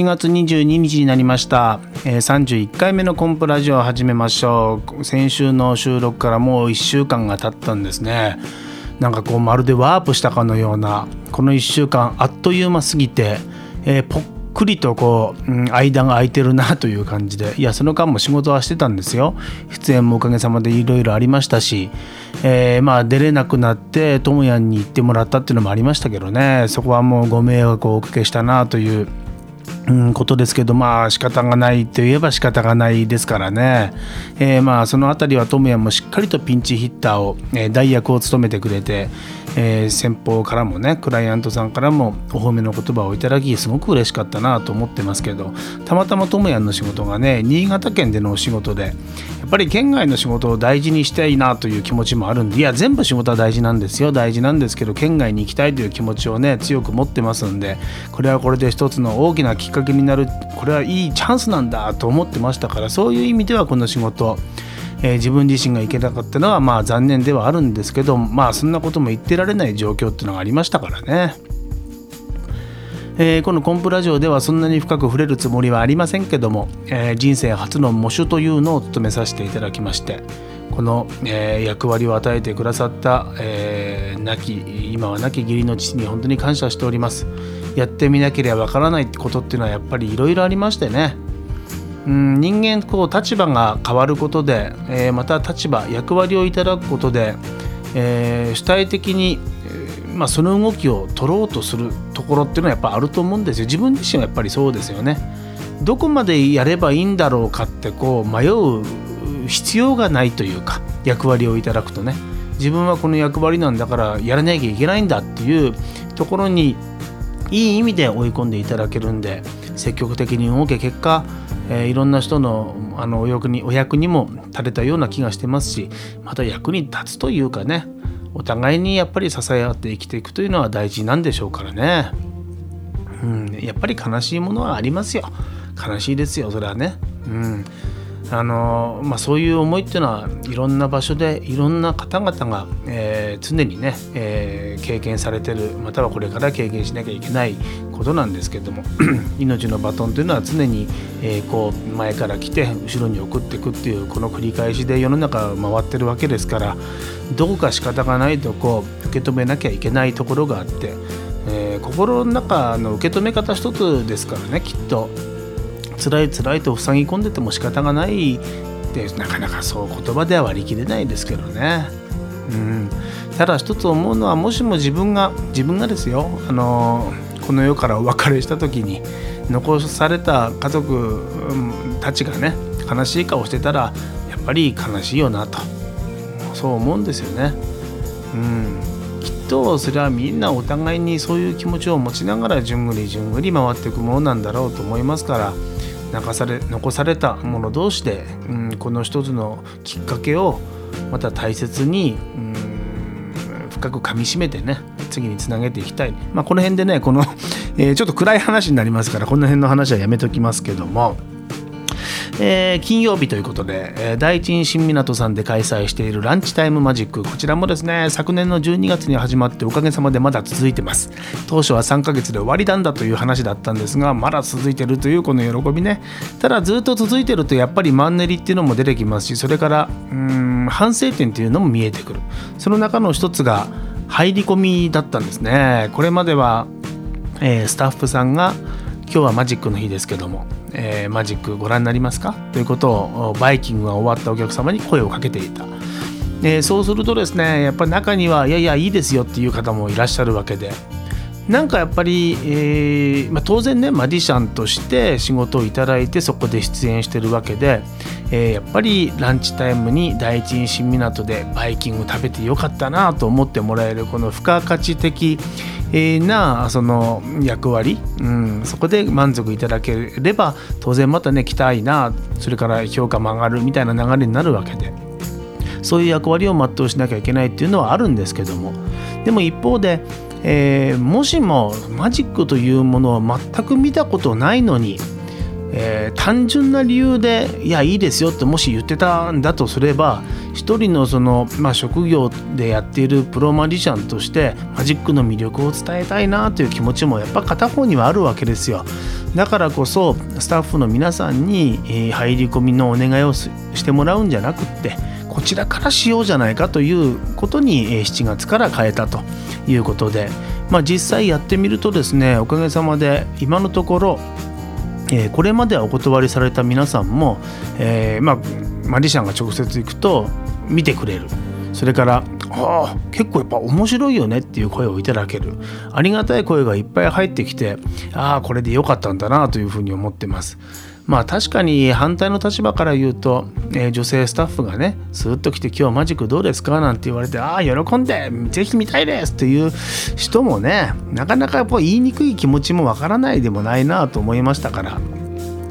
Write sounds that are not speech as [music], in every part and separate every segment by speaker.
Speaker 1: 7月22日になりました、えー、31回目のコンプラジオを始めましょう。先週の収録からもう1週間が経ったんですね。なんかこうまるでワープしたかのようなこの1週間あっという間すぎて、えー、ぽっくりとこう、うん、間が空いてるなという感じで。いやその間も仕事はしてたんですよ。出演もおかげさまでいろいろありましたし、えー、まあ出れなくなってともやんに行ってもらったっていうのもありましたけどね。そこはもうご迷惑をおかけしたなといううん、ことですけどまあ仕方がないといえば仕方がないですからね、えー、まあその辺りはトムヤもしっかりとピンチヒッターを、えー、代役を務めてくれて、えー、先方からもねクライアントさんからもお褒めの言葉をいただきすごく嬉しかったなと思ってますけどたまたまトムヤの仕事がね新潟県でのお仕事でやっぱり県外の仕事を大事にしたいなという気持ちもあるんでいや全部仕事は大事なんですよ。大事なんですけど県外に行きたいという気持ちをね強く持ってますんでこれはこれで一つの大きなきっかけかけになるこれはいいチャンスなんだと思ってましたからそういう意味ではこの仕事えー、自分自身が行けなかったのはまあ残念ではあるんですけどまあそんなことも言ってられない状況っていうのがありましたからね。えー、このコンプラジオではそんなに深く触れるつもりはありませんけども、えー、人生初の喪主というのを務めさせていただきましてこの、え、役割を与えてくださった、えー、亡き今は亡き義理の父に本当に感謝しております。やってみなければわからないことっていうのはやっぱりいろいろありましてね。うん人間こう立場が変わることで、えー、また立場役割をいただくことで、えー、主体的に、え、まあ、その動きを取ろうとするところっていうのはやっぱあると思うんですよ。自分自身はやっぱりそうですよね。どこまでやればいいんだろうかってこう迷う必要がないというか役割をいただくとね。自分はこの役割なんだからやらなきゃいけないんだっていうところにいい意味で追い込んでいただけるんで積極的に動け結果えー、いろんな人のあのお役にお役にも立てたような気がしてますしまた役に立つというかねお互いにやっぱり支え合って生きていくというのは大事なんでしょうからね、うん、やっぱり悲しいものはありますよ。悲しいですよそれはね。うん。あのまあ、そういう思いっていうのはいろんな場所でいろんな方々が、えー、常にね、えー、経験されてるまたはこれから経験しなきゃいけないことなんですけども [clears throat] 命のバトンというのは常に、えー、こう前から来て後ろに送っていくっていうこの繰り返しで世の中回ってるわけですからどこか仕方がないとこう受け止めなきゃいけないところがあって、え、心の中の受け止め方一つですからねきっと。辛い辛いと塞ぎ込んでても仕方がないってなかなかそう言葉では割り切れないですけどね。うん、ただ一つ思うのはもしも自分が自分がですよあのこの世からお別れした時に残された家族たちがね悲しい顔してたらやっぱり悲しいよなとそう思うんですよね。うん、きっとそれはみんなお互いにそういう気持ちを持ちながらじゅんぐりじゅんぐり回っていくものなんだろうと思いますから残され残されたもの同士で、うん、この一つのきっかけをまた大切に、うん、深くかみしめてね次につなげていきたい、まあ、この辺でねこの、えー、ちょっと暗い話になりますからこの辺の話はやめときますけども。えー、金曜日ということで、えー、第一新港さんで開催しているランチタイムマジック。こちらもですね昨年の12月に始まっておかげさまでまだ続いてます。当初は3ヶ月で終わりなんだという話だったんですがまだ続いてるというこの喜びね。ただずっと続いてるとやっぱりマンネリっていうのも出てきますしそれからうん反省点っていうのも見えてくる。その中の一つが入り込みだったんですね。これまでは、えー、スタッフさんが今日はマジックの日ですけどもえー、マジックご覧になりますか？ということをバイキングが終わったお客様に声をかけていた、えー、そうするとですねやっぱり中にはいやいやいいですよっていう方もいらっしゃるわけで。なんかやっぱり、えーまあ、当然ねマジシャンとして仕事をいただいてそこで出演してるわけで、えー、やっぱりランチタイムに第一新港でバイキング食べてよかったなと思ってもらえるこの付加価値的なその役割、うん、そこで満足いただければ当然またね来たいなそれから評価も上がるみたいな流れになるわけで。そういう役割を全うしなきゃいけないっていうのはあるんですけども。でも一方で、えー、もしもマジックというものを全く見たことないのにえー、単純な理由でいやいいですよってもし言ってたんだとすれば一人のその、まあ、職業でやっているプロマジシャンとしてマジックの魅力を伝えたいなという気持ちもやっぱ片方にはあるわけですよ。だからこそスタッフの皆さんに入り込みのお願いをしてもらうんじゃなくってこちらからしようじゃないかということに7月から変えたということで、まあ、実際やってみるとですねおかげさまで今のところえー、これまではお断りされた皆さんも、えー、まあ、マジシャンが直接行くと見てくれるそれからああ結構やっぱ面白いよねっていう声をいただけるありがたい声がいっぱい入ってきてああこれで良かったんだなというふうに思ってます。まあ確かに反対の立場から言うと、えー、女性スタッフがねスーッと来て「今日マジックどうですか?」なんて言われて「ああ喜んでぜひ見たいです」っていう人もねなかなかやっぱ言いにくい気持ちもわからないでもないなと思いましたから。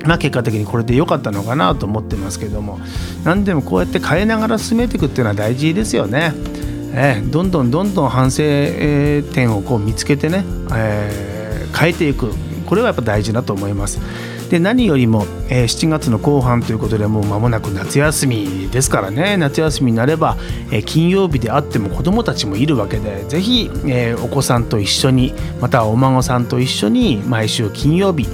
Speaker 1: まあ、結果的にこれで良かったのかなと思ってますけども何でもこうやって変えながら進めていくっていうのは大事ですよね。えー、どんどんどんどん反省点をこう見つけてね、えー、変えていくこれはやっぱ大事だと思います。で何よりも、えー、7月の後半ということでもう間もなく夏休みですからね。夏休みになれば、えー、金曜日であっても子どもたちもいるわけでぜひ、えー、お子さんと一緒にまたはお孫さんと一緒に毎週金曜日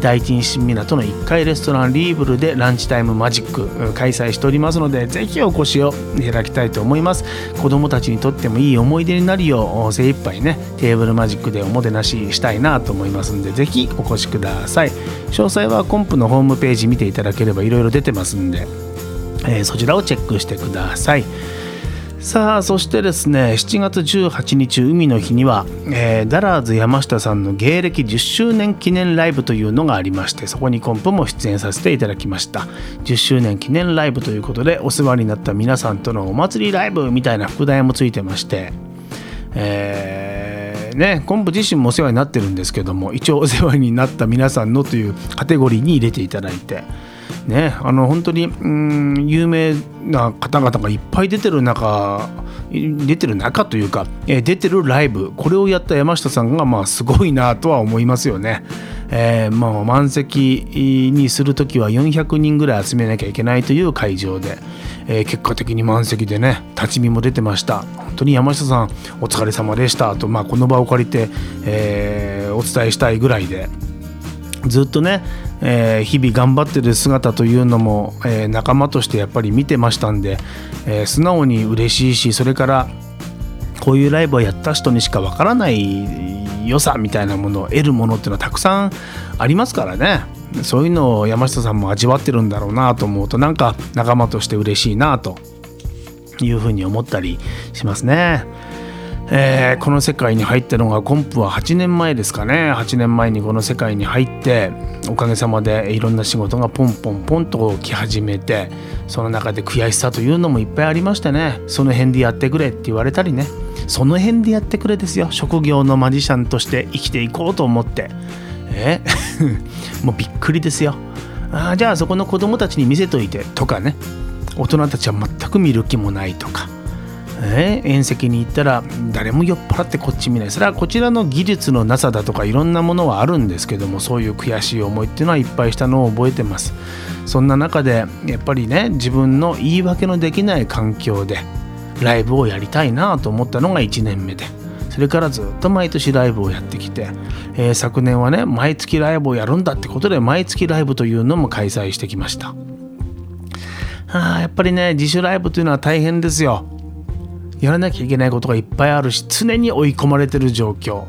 Speaker 1: 第一新港の1階レストランリーブルでランチタイムマジック開催しておりますのでぜひお越しをいただきたいと思います。子どもたちにとってもいい思い出になるよう精一杯ねテーブルマジックでおもてなししたいなと思いますんでぜひお越しください。詳細はコンプのホームページ見ていただければいろいろ出てますんで、えー、そちらをチェックしてください。さあそしてですね7月18日海の日には、えー、ダラーズ山下さんの芸歴10周年記念ライブというのがありましてそこにコンプも出演させていただきました。10周年記念ライブということでお世話になった皆さんとのお祭りライブみたいな副題もついてましてえー、ね、コンプ自身もお世話になってるんですけども一応お世話になった皆さんのというカテゴリーに入れていただいてね、あの本当にうん有名な方々がいっぱい出てる中出てる中というか、えー、出てるライブこれをやった山下さんがまあすごいなとは思いますよね。えー、まあ満席にする時は400人ぐらい集めなきゃいけないという会場で、えー、結果的に満席でね立ち見も出てました本当に山下さんお疲れ様でしたと、まあ、この場を借りて、えー、お伝えしたいぐらいでずっとねえー、日々頑張ってる姿というのも、えー、仲間としてやっぱり見てましたんで、えー、素直に嬉しいしそれからこういうライブをやった人にしかわからない良さみたいなものを得るものっていうのはたくさんありますからねそういうのを山下さんも味わってるんだろうなと思うとなんか仲間として嬉しいなというふうに思ったりしますね。えー、この世界に入ったのがコンプは8年前ですかね。8年前にこの世界に入っておかげさまでいろんな仕事がポンポンポンと来始めてその中で悔しさというのもいっぱいありましてね。その辺でやってくれって言われたりね。その辺でやってくれですよ。職業のマジシャンとして生きていこうと思って。え？[laughs] もうびっくりですよ。あじゃあそこの子供たちに見せといてとかね。大人たちは全く見る気もないとか。え遠石に行ったら誰も酔っ払ってこっち見ない。それはこちらの技術のなさだとかいろんなものはあるんですけどもそういう悔しい思いっていうのはいっぱいしたのを覚えてます。そんな中でやっぱりね自分の言い訳のできない環境でライブをやりたいなと思ったのが1年目で。それからずっと毎年ライブをやってきて、えー、昨年はね毎月ライブをやるんだってことで毎月ライブというのも開催してきました。あやっぱりね自主ライブというのは大変ですよ。やらなきゃいけないことがいっぱいあるし常に追い込まれてる状況。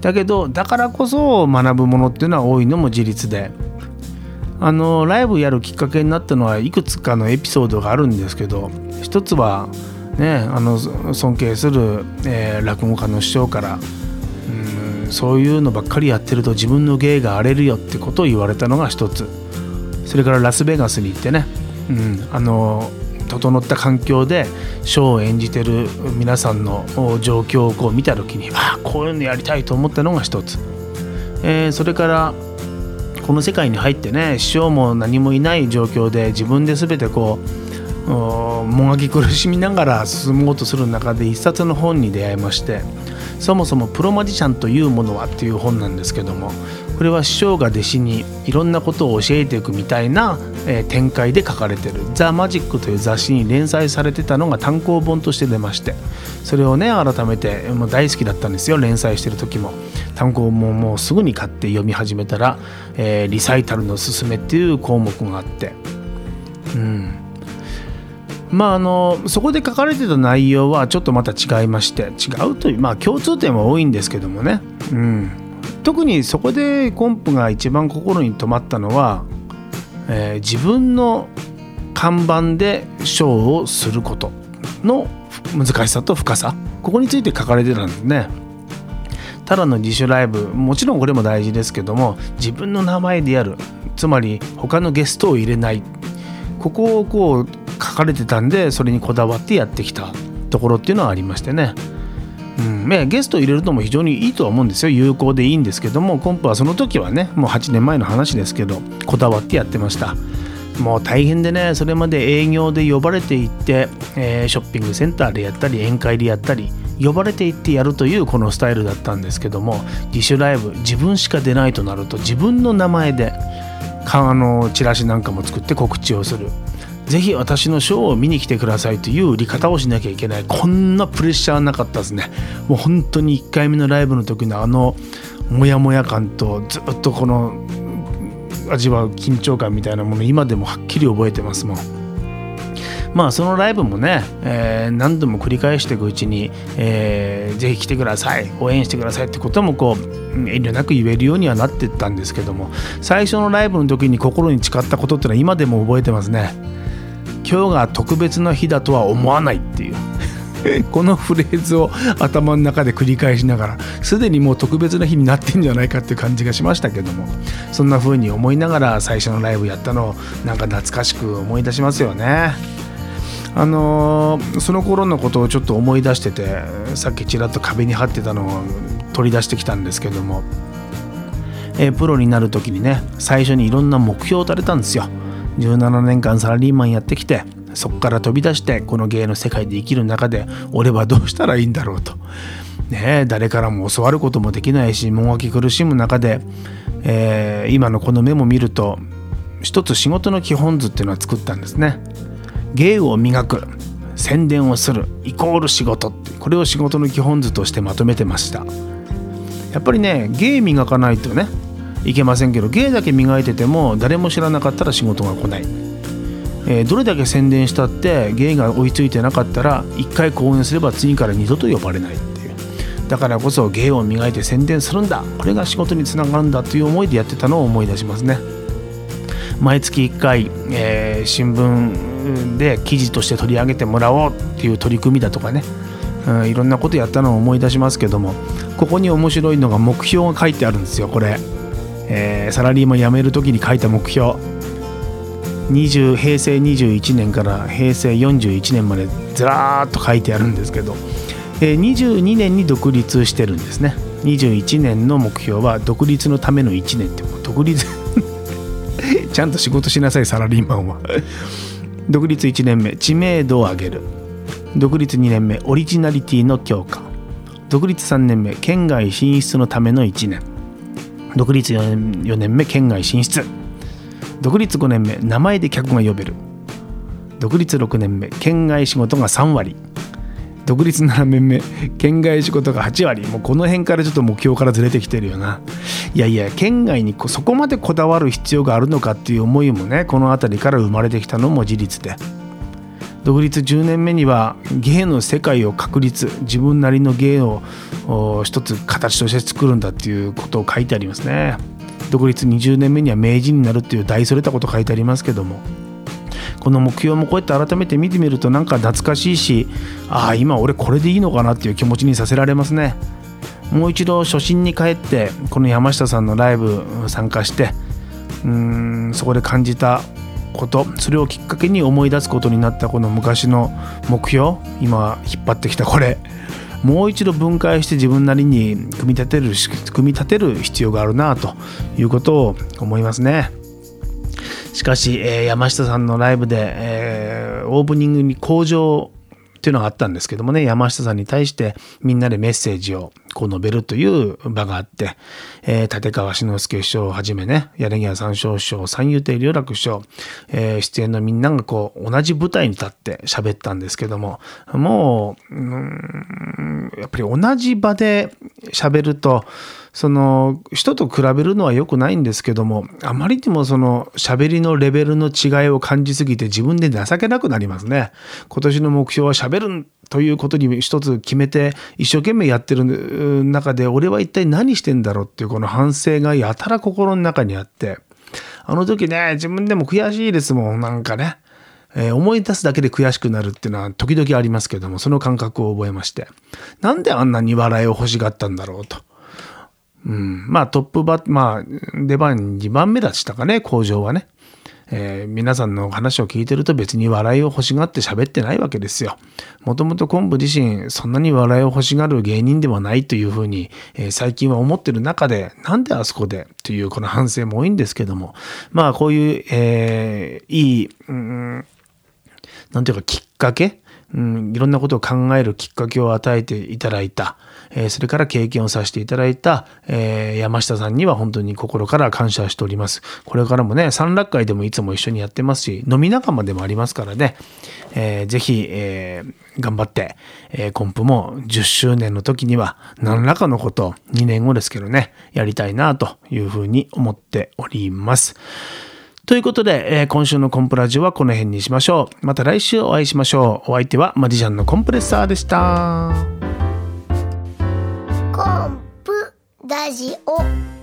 Speaker 1: だけどだからこそ学ぶものっていうのは多いのも事実で。あのライブやるきっかけになったのはいくつかのエピソードがあるんですけど一つはねあの尊敬する、えー、落語家の師匠からうんそういうのばっかりやってると自分の芸が荒れるよってことを言われたのが一つ。それからラスベガスに行ってね、うん、あの整った環境でショーを演じてる皆さんの状況をこう見た時にあこういうのやりたいと思ったのが一つ、えー、それからこの世界に入ってね師匠も何もいない状況で自分で全てこうもがき苦しみながら進もうとする中で一冊の本に出会いましてそもそもプロマジシャンというものは？っていう本なんですけどもこれは師匠が弟子にいろんなことを教えていくみたいな、え、展開で書かれてる「ザ・マジック」という雑誌に連載されてたのが単行本として出ましてそれをね改めてもう大好きだったんですよ連載してる時も。単行本もうすぐに買って読み始めたら、えー、リサイタルのすすめっていう項目があって。うん。まああのそこで書かれてた内容はちょっとまた違いまして違うというまあ共通点は多いんですけどもね、うん、特にそこでコンプが一番心に留まったのは、えー、自分の看板でショーをすることの難しさと深さここについて書かれてたんですね。ただの自主ライブもちろんこれも大事ですけども自分の名前でやるつまり他のゲストを入れないここをこう書かれてたんでそれにこだわってやってきたところっていうのはありましてね。うん、ゲストを入れるのも非常にいいとは思うんですよ。有効でいいんですけどもコンプはその時はねもう8年前の話ですけどこだわってやってました。もう大変でねそれまで営業で呼ばれていって、えー、ショッピングセンターでやったり宴会でやったり呼ばれていってやるというこのスタイルだったんですけども自主ライブ自分しか出ないとなると自分の名前であのチラシなんかも作って告知をする。ぜひ私のショーを見に来てくださいという売り方をしなきゃいけない。こんなプレッシャーなかったですね。もう本当に1回目のライブの時のあのモヤモヤ感とずっとこの味わう緊張感みたいなもの今でもはっきり覚えてますもん。まあそのライブもね、えー、何度も繰り返していくうちに、えー、ぜひ来てください。応援してくださいってこともこう遠慮なく言えるようにはなってったんですけども最初のライブの時に心に誓ったことってのは今でも覚えてますね。今日が特別な日だとは思わないっていう [laughs] このフレーズを頭の中で繰り返しながらすでにもう特別な日になってんじゃないかっていう感じがしましたけどもそんな風に思いながら最初のライブやったのをなんか懐かしく思い出しますよね。あのー、その頃のことをちょっと思い出しててさっきちらっと壁に貼ってたのを取り出してきたんですけども、えー、プロになる時にね最初にいろんな目標を立てたんですよ。17年間サラリーマンやってきてそこから飛び出してこの芸の世界で生きる中で俺はどうしたらいいんだろうと。ね誰からも教わることもできないしもがき苦しむ中で、えー、今のこのメモ見ると一つ仕事の基本図っていうのは作ったんですね。芸を磨く宣伝をするイコール仕事これを仕事の基本図としてまとめてましたやっぱりね芸磨かないとねいけませんけど芸だけ磨いてても誰も知らなかったら仕事が来ない、えー、どれだけ宣伝したって芸が追いついてなかったら1回講演すれば次から二度と呼ばれないっていう。だからこそ芸を磨いて宣伝するんだ。これが仕事につながるんだという思いでやってたのを思い出しますね。毎月1回、えー、新聞で記事として取り上げてもらおうっていう取り組みだとかね、うん、いろんなことやったのを思い出しますけどもここに面白いのが目標が書いてあるんですよこれ。えー、サラリーマン辞める時に書いた目標。20平成21年から平成41年までずらーっと書いてあるんですけど、えー、22年に独立してるんですね。21年の目標は独立のための1年ってもう独立 [laughs] ちゃんと仕事しなさいサラリーマンは。独立1年目知名度を上げる。独立2年目オリジナリティの強化。独立3年目県外進出のための1年。独立 4, 4年目県外進出。独立5年目名前で客が呼べる。独立6年目県外仕事が3割。独立7年目県外仕事が8割。もうこの辺からちょっと目標からずれてきてるよな。いやいや県外にそこまでこだわる必要があるのかっていう思いもねこの辺りから生まれてきたのも事実で。独立10年目には芸の世界を確立自分なりの芸を一つ形として作るんだっていうことを書いてありますね。独立20年目には名人になるっていう大それたこと書いてありますけども。この目標もこうやって改めて見てみるとなんか懐かしいしああ今俺これでいいのかなっていう気持ちにさせられますね。もう一度初心に帰ってこの山下さんのライブ参加してうーんそこで感じたことそれをきっかけに思い出すことになったこの昔の目標今引っ張ってきたこれ。もう一度分解して自分なりに組み立てる組み立てる必要があるなということを思いますね。しかし、えー、山下さんのライブで、えー、オープニングに工場っていうのがあったんですけどもね山下さんに対してみんなでメッセージをこう述べるという場があって、えー、立川志の輔師匠をはじめね、柳家三章師匠、三遊亭龍楽師匠、えー、出演のみんながこう、同じ舞台に立って喋ったんですけども、もう、うん、やっぱり同じ場で喋ると、その人と比べるのは良くないんですけどもあまりにもその喋りのレベルの違いを感じすぎて自分で情けなくなりますね。今年の目標は喋るということに一つ決めて一生懸命やってる中で俺は一体何してんだろうっていうこの反省がやたら心の中にあってあの時ね自分でも悔しいですもんなんかね。えー、思い出すだけで悔しくなるっていうのは時々ありますけどもその感覚を覚えまして。なんであんなに笑いを欲しがったんだろうと。うん、まあトップバッ、まあ出番2番目だしたかね、工場はね。えー、皆さんの話を聞いてると別に笑いを欲しがって喋ってないわけですよ。もともと昆布自身そんなに笑いを欲しがる芸人ではないというふうに、えー、最近は思ってる中でなんであそこでというこの反省も多いんですけども。まあこういう、えー、いい、うん、なんていうかきっかけ？うん、いろんなことを考えるきっかけを与えていただいた、え、それから経験をさせていただいた、え、山下さんには本当に心から感謝しております。これからもね、三楽会でもいつも一緒にやってますし、飲み仲間でもありますからね、えー、ぜひ、え、頑張って、え、コンプも10周年の時には何らかのことを2年後ですけどね、やりたいなというふうに思っております。ということで、えー、今週のコンプラジオはこの辺にしましょう。また来週お会いしましょう。お相手はマジシャンのコンプレッサーでした。
Speaker 2: ラジオ。